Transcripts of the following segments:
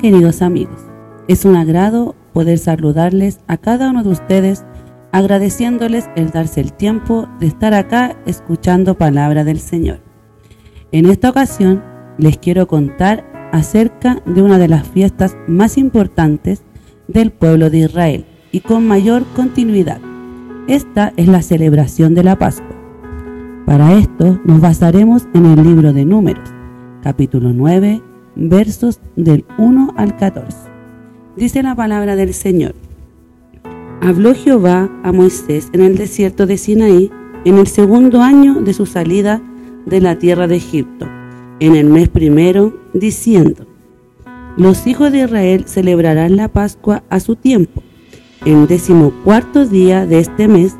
Queridos amigos, es un agrado poder saludarles a cada uno de ustedes agradeciéndoles el darse el tiempo de estar acá escuchando palabra del Señor. En esta ocasión les quiero contar acerca de una de las fiestas más importantes del pueblo de Israel y con mayor continuidad. Esta es la celebración de la Pascua. Para esto nos basaremos en el libro de Números, capítulo 9, versos del 1 al 14. Dice la palabra del Señor. Habló Jehová a Moisés en el desierto de Sinaí en el segundo año de su salida de la tierra de Egipto, en el mes primero, diciendo, Los hijos de Israel celebrarán la Pascua a su tiempo, en décimo cuarto día de este mes,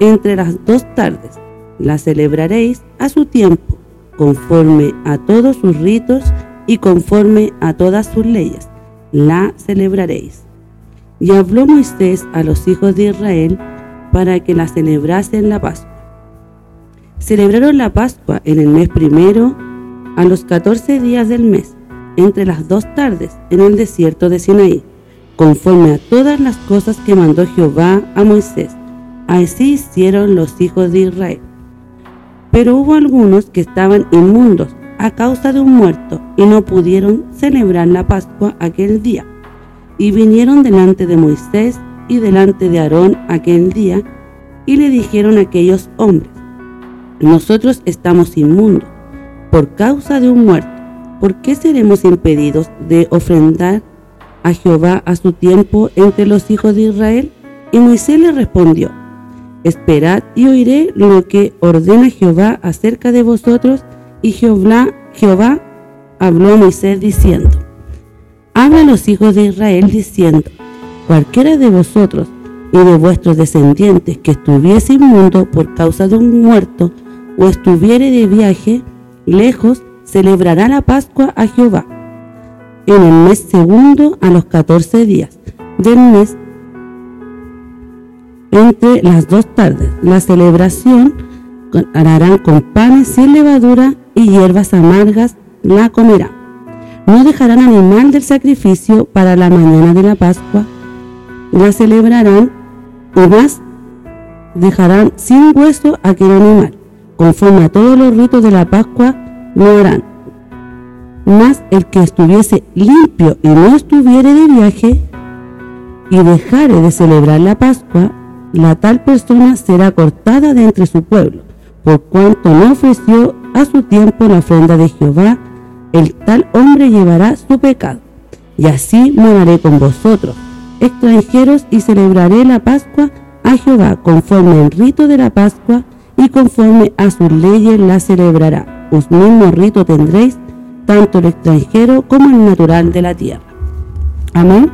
entre las dos tardes. La celebraréis a su tiempo, conforme a todos sus ritos y conforme a todas sus leyes, la celebraréis. Y habló Moisés a los hijos de Israel para que la celebrasen la Pascua. Celebraron la Pascua en el mes primero, a los catorce días del mes, entre las dos tardes, en el desierto de Sinaí, conforme a todas las cosas que mandó Jehová a Moisés. Así hicieron los hijos de Israel. Pero hubo algunos que estaban inmundos a causa de un muerto y no pudieron celebrar la Pascua aquel día. Y vinieron delante de Moisés y delante de Aarón aquel día y le dijeron a aquellos hombres, nosotros estamos inmundos por causa de un muerto. ¿Por qué seremos impedidos de ofrendar a Jehová a su tiempo entre los hijos de Israel? Y Moisés le respondió, Esperad y oiré lo que ordena Jehová acerca de vosotros y Jehová, Jehová habló a Moisés diciendo, Habla a los hijos de Israel diciendo, cualquiera de vosotros y de vuestros descendientes que estuviese inmundo por causa de un muerto o estuviere de viaje lejos, celebrará la Pascua a Jehová. En el mes segundo a los catorce días del mes, entre las dos tardes, la celebración harán con panes sin levadura y hierbas amargas la comerá. No dejarán animal del sacrificio para la mañana de la Pascua, la celebrarán y más dejarán sin hueso aquel animal. Conforme a todos los ritos de la Pascua lo harán. Mas el que estuviese limpio y no estuviere de viaje y dejare de celebrar la Pascua, la tal persona será cortada de entre su pueblo, por cuanto no ofreció a su tiempo la ofrenda de Jehová, el tal hombre llevará su pecado. Y así moraré con vosotros, extranjeros, y celebraré la Pascua a Jehová conforme al rito de la Pascua y conforme a sus leyes la celebrará. Os mismo rito tendréis, tanto el extranjero como el natural de la tierra. Amén.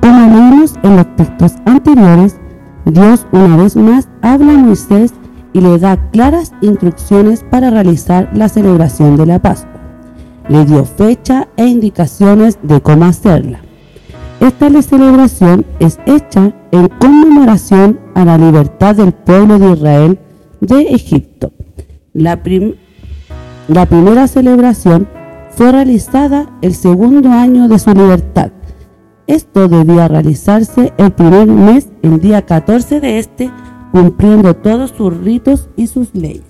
Como leímos en los textos anteriores, Dios una vez más habla a Moisés y le da claras instrucciones para realizar la celebración de la Pascua. Le dio fecha e indicaciones de cómo hacerla. Esta celebración es hecha en conmemoración a la libertad del pueblo de Israel de Egipto. La, primera celebración fue realizada el segundo año de su libertad. Esto debía realizarse el primer mes, el día 14 de este, cumpliendo todos sus ritos y sus leyes.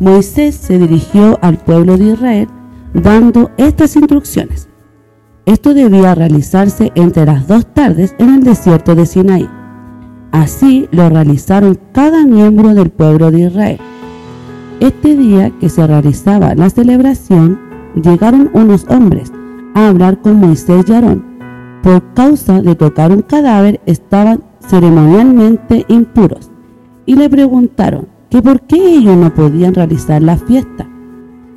Moisés se dirigió al pueblo de Israel dando estas instrucciones. Esto debía realizarse entre las dos tardes en el desierto de Sinaí. Así lo realizaron cada miembro del pueblo de Israel. Este día que se realizaba la celebración llegaron unos hombres a hablar con Moisés y Aarón. Por causa de tocar un cadáver estaban ceremonialmente impuros y le preguntaron que por qué ellos no podían realizar la fiesta,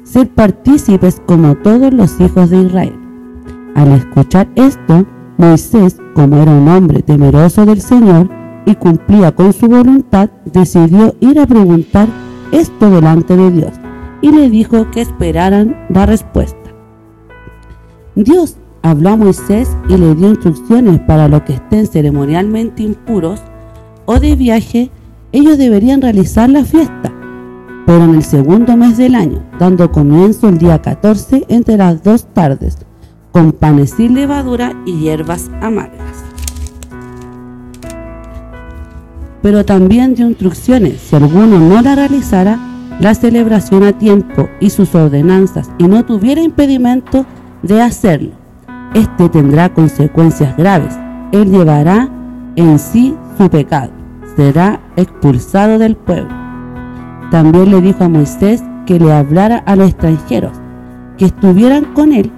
ser partícipes como todos los hijos de Israel. Al escuchar esto, Moisés, como era un hombre temeroso del Señor y cumplía con su voluntad, decidió ir a preguntar esto delante de Dios y le dijo que esperaran la respuesta. Dios habló a Moisés y le dio instrucciones para los que estén ceremonialmente impuros o de viaje, ellos deberían realizar la fiesta, pero en el segundo mes del año, dando comienzo el día 14 entre las dos tardes, con panes sin levadura y hierbas amargas. Pero también dio instrucciones, si alguno no la realizara, la celebración a tiempo y sus ordenanzas y no tuviera impedimento de hacerlo. Este tendrá consecuencias graves. Él llevará en sí su pecado. Será expulsado del pueblo. También le dijo a Moisés que le hablara a los extranjeros, que estuvieran con él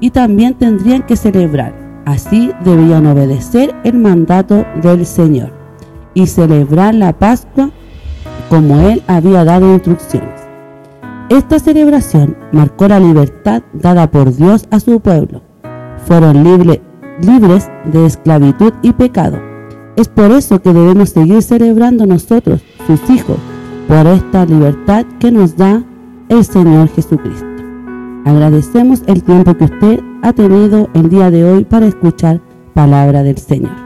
y también tendrían que celebrar. Así debían obedecer el mandato del Señor y celebrar la Pascua como él había dado instrucciones. Esta celebración marcó la libertad dada por Dios a su pueblo. Fueron libres de esclavitud y pecado. Es por eso que debemos seguir celebrando nosotros, sus hijos, por esta libertad que nos da el Señor Jesucristo. Agradecemos el tiempo que usted ha tenido el día de hoy para escuchar palabra del Señor.